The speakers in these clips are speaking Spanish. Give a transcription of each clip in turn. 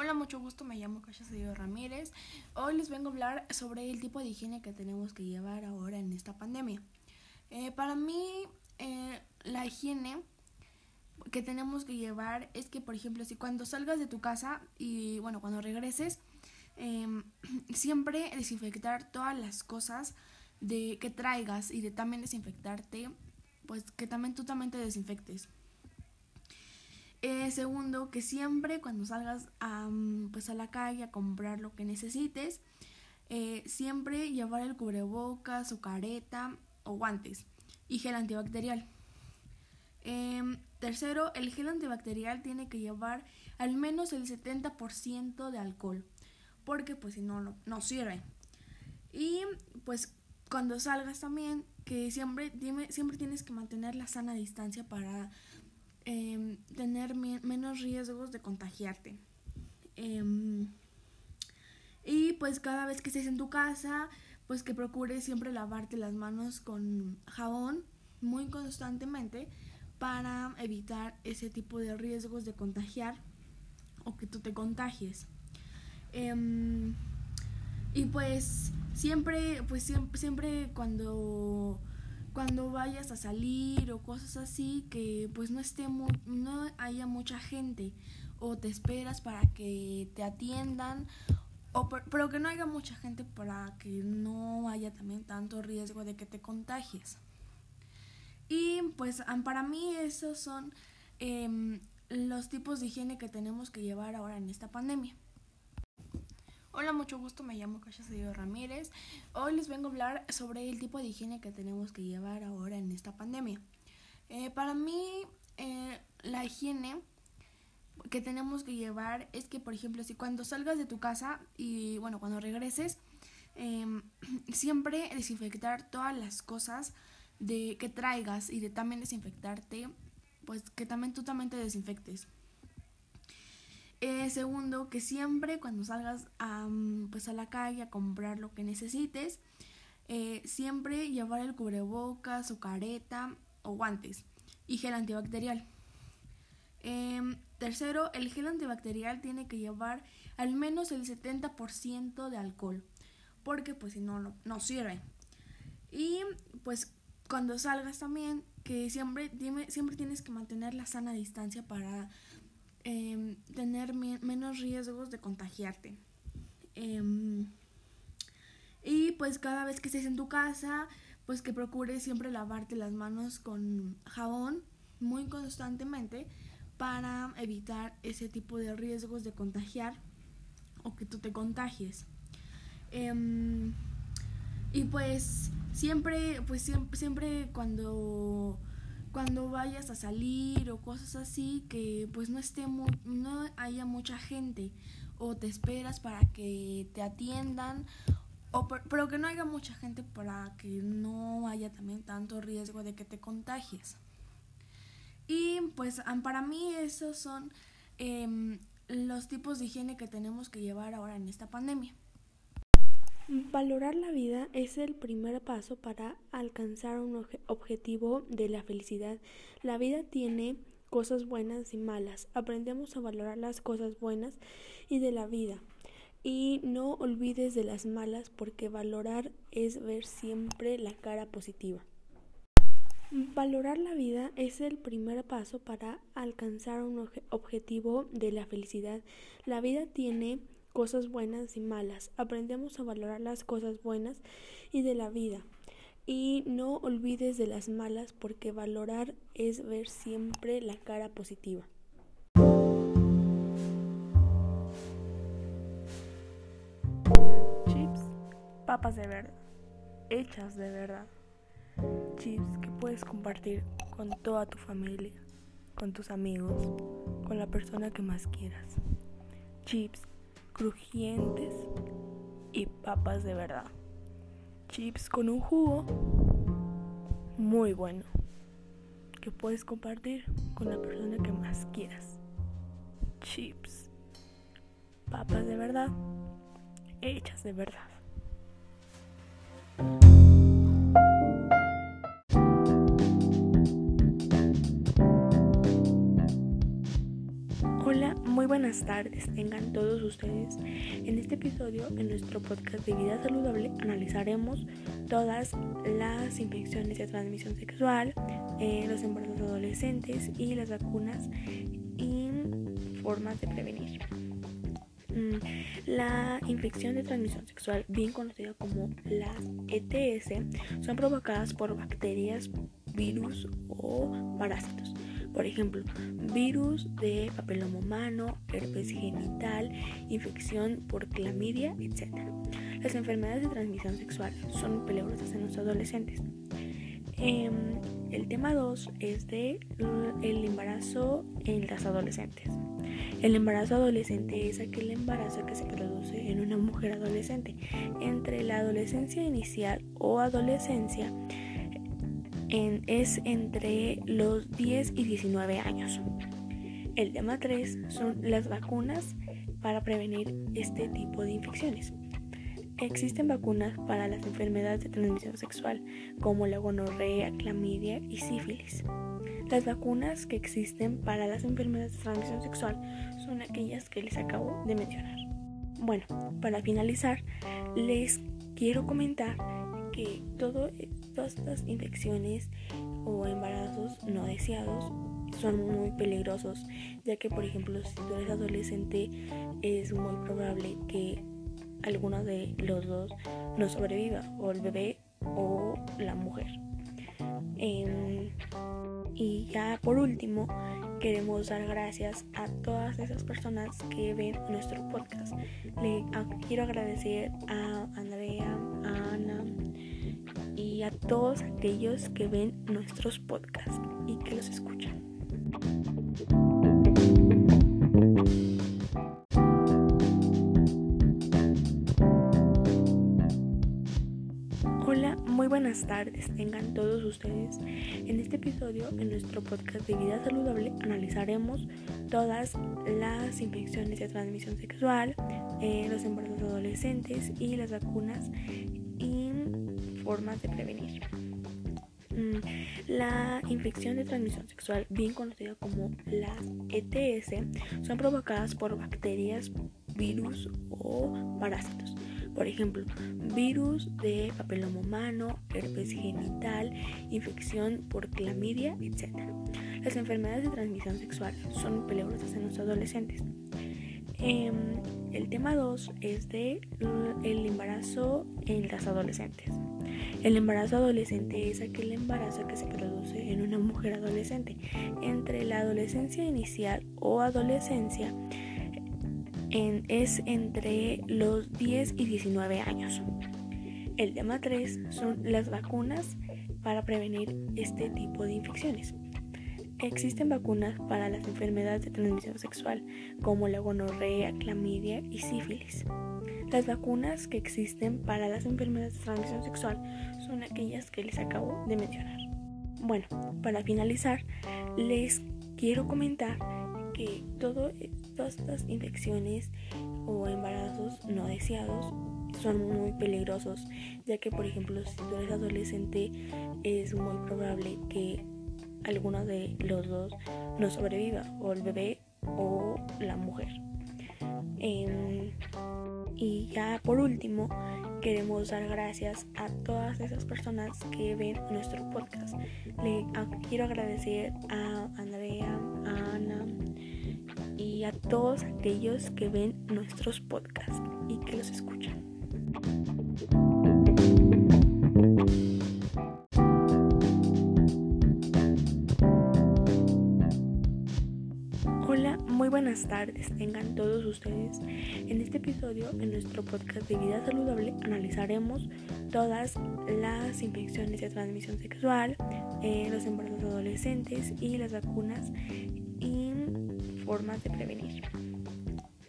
Hola, mucho gusto, me llamo Kasia Cedillo Ramírez. Hoy les vengo a hablar sobre el tipo de higiene que tenemos que llevar ahora en esta pandemia. Eh, para mí, eh, la higiene que tenemos que llevar es que, por ejemplo, si cuando salgas de tu casa y, bueno, cuando regreses, em, siempre desinfectar todas las cosas de que traigas y de también desinfectarte, pues que también tú también te desinfectes. Eh, segundo, que siempre cuando salgas a, pues a la calle a comprar lo que necesites, eh, siempre llevar el cubrebocas o careta o guantes y gel antibacterial. Em, tercero, el gel antibacterial tiene que llevar al menos el 70% de alcohol, porque pues si no, no, sirve. Y pues cuando salgas también, que siempre, siempre tienes que mantener la sana distancia para Em, tener menos riesgos de contagiarte. Em, y pues cada vez que estés en tu casa, pues que procures siempre lavarte las manos con jabón muy constantemente para evitar ese tipo de riesgos de contagiar o que tú te contagies. Em, y pues siempre, pues siempre, siempre cuando cuando vayas a salir o cosas así que pues no esté no haya mucha gente o te esperas para que te atiendan o pero que no haya mucha gente para que no haya también tanto riesgo de que te contagies. Y pues para mí esos son em, los tipos de higiene que tenemos que llevar ahora en esta pandemia Hola, mucho gusto, me llamo Kasia Cedillo Ramírez. Hoy les vengo a hablar sobre el tipo de higiene que tenemos que llevar ahora en esta pandemia. Eh, para mí, eh, la higiene que tenemos que llevar es que, por ejemplo, si cuando salgas de tu casa y, bueno, cuando regreses, em, siempre desinfectar todas las cosas de que traigas y de también desinfectarte, pues que también tú también te desinfectes. Eh, segundo, que siempre cuando salgas a, pues a la calle a comprar lo que necesites, eh, siempre llevar el cubrebocas o careta o guantes y gel antibacterial. Em, tercero, el gel antibacterial tiene que llevar al menos el 70% de alcohol, porque pues si no, no, sirve. Y pues cuando salgas también, que siempre, siempre tienes que mantener la sana distancia para Em, tener menos riesgos de contagiarte. Em, y pues cada vez que estés en tu casa, pues que procures siempre lavarte las manos con jabón muy constantemente para evitar ese tipo de riesgos de contagiar o que tú te contagies. Em, y pues siempre, pues siempre, siempre cuando cuando vayas a salir o cosas así que pues no esté no haya mucha gente o te esperas para que te atiendan o pero que no haya mucha gente para que no haya también tanto riesgo de que te contagies. Y pues para mí esos son em, los tipos de higiene que tenemos que llevar ahora en esta pandemia Valorar la vida es el primer paso para alcanzar un objetivo de la felicidad. La vida tiene cosas buenas y malas. Aprendemos a valorar las cosas buenas y de la vida. Y no olvides de las malas porque valorar es ver siempre la cara positiva. Valorar la vida es el primer paso para alcanzar un objetivo de la felicidad. La vida tiene cosas buenas y malas. Aprendemos a valorar las cosas buenas y de la vida. Y no olvides de las malas porque valorar es ver siempre la cara positiva. Chips, papas de verdad, hechas de verdad. Chips que puedes compartir con toda tu familia, con tus amigos, con la persona que más quieras. Chips crujientes y papas de verdad. Chips con un jugo muy bueno que puedes compartir con la persona que más quieras. Chips, papas de verdad, hechas de verdad. Muy buenas tardes tengan todos ustedes. En este episodio, en nuestro podcast de vida saludable, analizaremos todas las infecciones de transmisión sexual, eh, los embarazos adolescentes y las vacunas y formas de prevenir. Mm, la infección de transmisión sexual, bien conocida como las ETS, son provocadas por bacterias, virus o parásitos. Por ejemplo, virus de papiloma humano, herpes genital, infección por clamidia, etc. Las enfermedades de transmisión sexual son peligrosas en los adolescentes. Em, el tema 2 es de el embarazo en las adolescentes. El embarazo adolescente es aquel embarazo que se produce en una mujer adolescente entre la adolescencia inicial o adolescencia es entre los 10 y 19 años. El tema 3 son las vacunas para prevenir este tipo de infecciones. Existen vacunas para las enfermedades de transmisión sexual, como la gonorrea, clamidia y sífilis. Las vacunas que existen para las enfermedades de transmisión sexual son aquellas que les acabo de mencionar. Bueno, para finalizar, les quiero comentar que todas estas infecciones o embarazos no deseados son muy peligrosos, ya que por ejemplo si tú eres adolescente es muy probable que alguno de los dos no sobreviva, o el bebé o la mujer. Em, y ya por último, queremos dar gracias a todas esas personas que ven nuestro podcast. Le quiero agradecer a Andrea, a a todos aquellos que ven nuestros podcasts y que los escuchan. Hola, muy buenas tardes tengan todos ustedes. En este episodio, en nuestro podcast de vida saludable, analizaremos todas las infecciones de transmisión sexual, eh, los embarazos adolescentes y las vacunas formas de prevenir. Mm, la infección de transmisión sexual, bien conocida como las ETS, son provocadas por bacterias, virus o parásitos. Por ejemplo, virus de papiloma humano, herpes genital, infección por clamidia, etc. Las enfermedades de transmisión sexual son peligrosas en los adolescentes. Em, el tema 2 es de el embarazo en las adolescentes. El embarazo adolescente es aquel embarazo que se produce en una mujer adolescente entre la adolescencia inicial o adolescencia es entre los 10 y 19 años. El tema 3 son las vacunas para prevenir este tipo de infecciones. Existen vacunas para las enfermedades de transmisión sexual, como la gonorrea, clamidia y sífilis. Las vacunas que existen para las enfermedades de transmisión sexual son aquellas que les acabo de mencionar. Bueno, para finalizar, les quiero comentar que todo, todas estas infecciones o embarazos no deseados son muy peligrosos, ya que por ejemplo si tú eres adolescente es muy probable que alguno de los dos no sobreviva, o el bebé o la mujer. Em, y ya por último, queremos dar gracias a todas esas personas que ven nuestro podcast. Le quiero agradecer a Andrea, a Ana, y a todos aquellos que ven nuestros podcasts y que los escuchan. Buenas tardes tengan todos ustedes. En este episodio, en nuestro podcast de vida saludable, analizaremos todas las infecciones de transmisión sexual, eh, los embarazos adolescentes y las vacunas y formas de prevenir.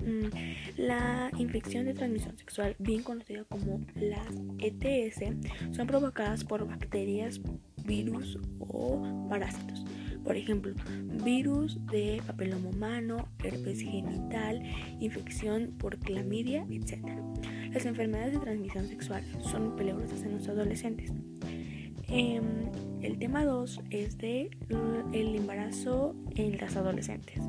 Mm, la infección de transmisión sexual, bien conocida como las ETS, son provocadas por bacterias, virus o parásitos. Por ejemplo, virus de papiloma humano, herpes genital, infección por clamidia, etc. Las enfermedades de transmisión sexual son peligrosas en los adolescentes. Em, el tema 2 es de el embarazo en las adolescentes.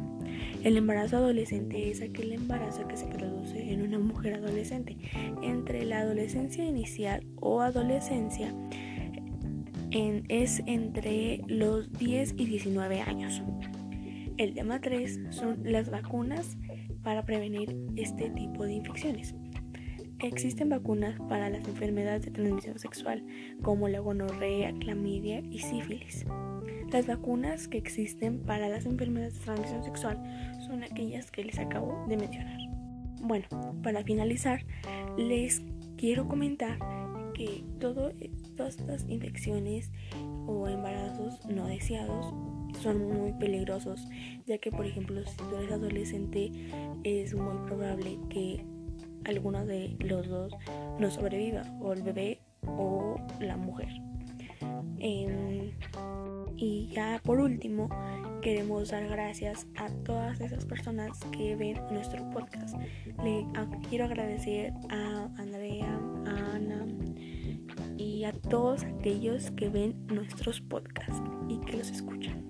El embarazo adolescente es aquel embarazo que se produce en una mujer adolescente entre la adolescencia inicial o adolescencia es entre los 10 y 19 años. El tema 3 son las vacunas para prevenir este tipo de infecciones. Existen vacunas para las enfermedades de transmisión sexual como la gonorrea, clamidia y sífilis. Las vacunas que existen para las enfermedades de transmisión sexual son aquellas que les acabo de mencionar. Bueno, para finalizar, les quiero comentar que todas estas infecciones o embarazos no deseados son muy peligrosos, ya que por ejemplo si tú eres adolescente es muy probable que alguno de los dos no sobreviva, o el bebé o la mujer. Em, y ya por último, queremos dar gracias a todas esas personas que ven nuestro podcast. Le quiero agradecer a Andrea, a todos aquellos que ven nuestros podcasts y que los escuchan.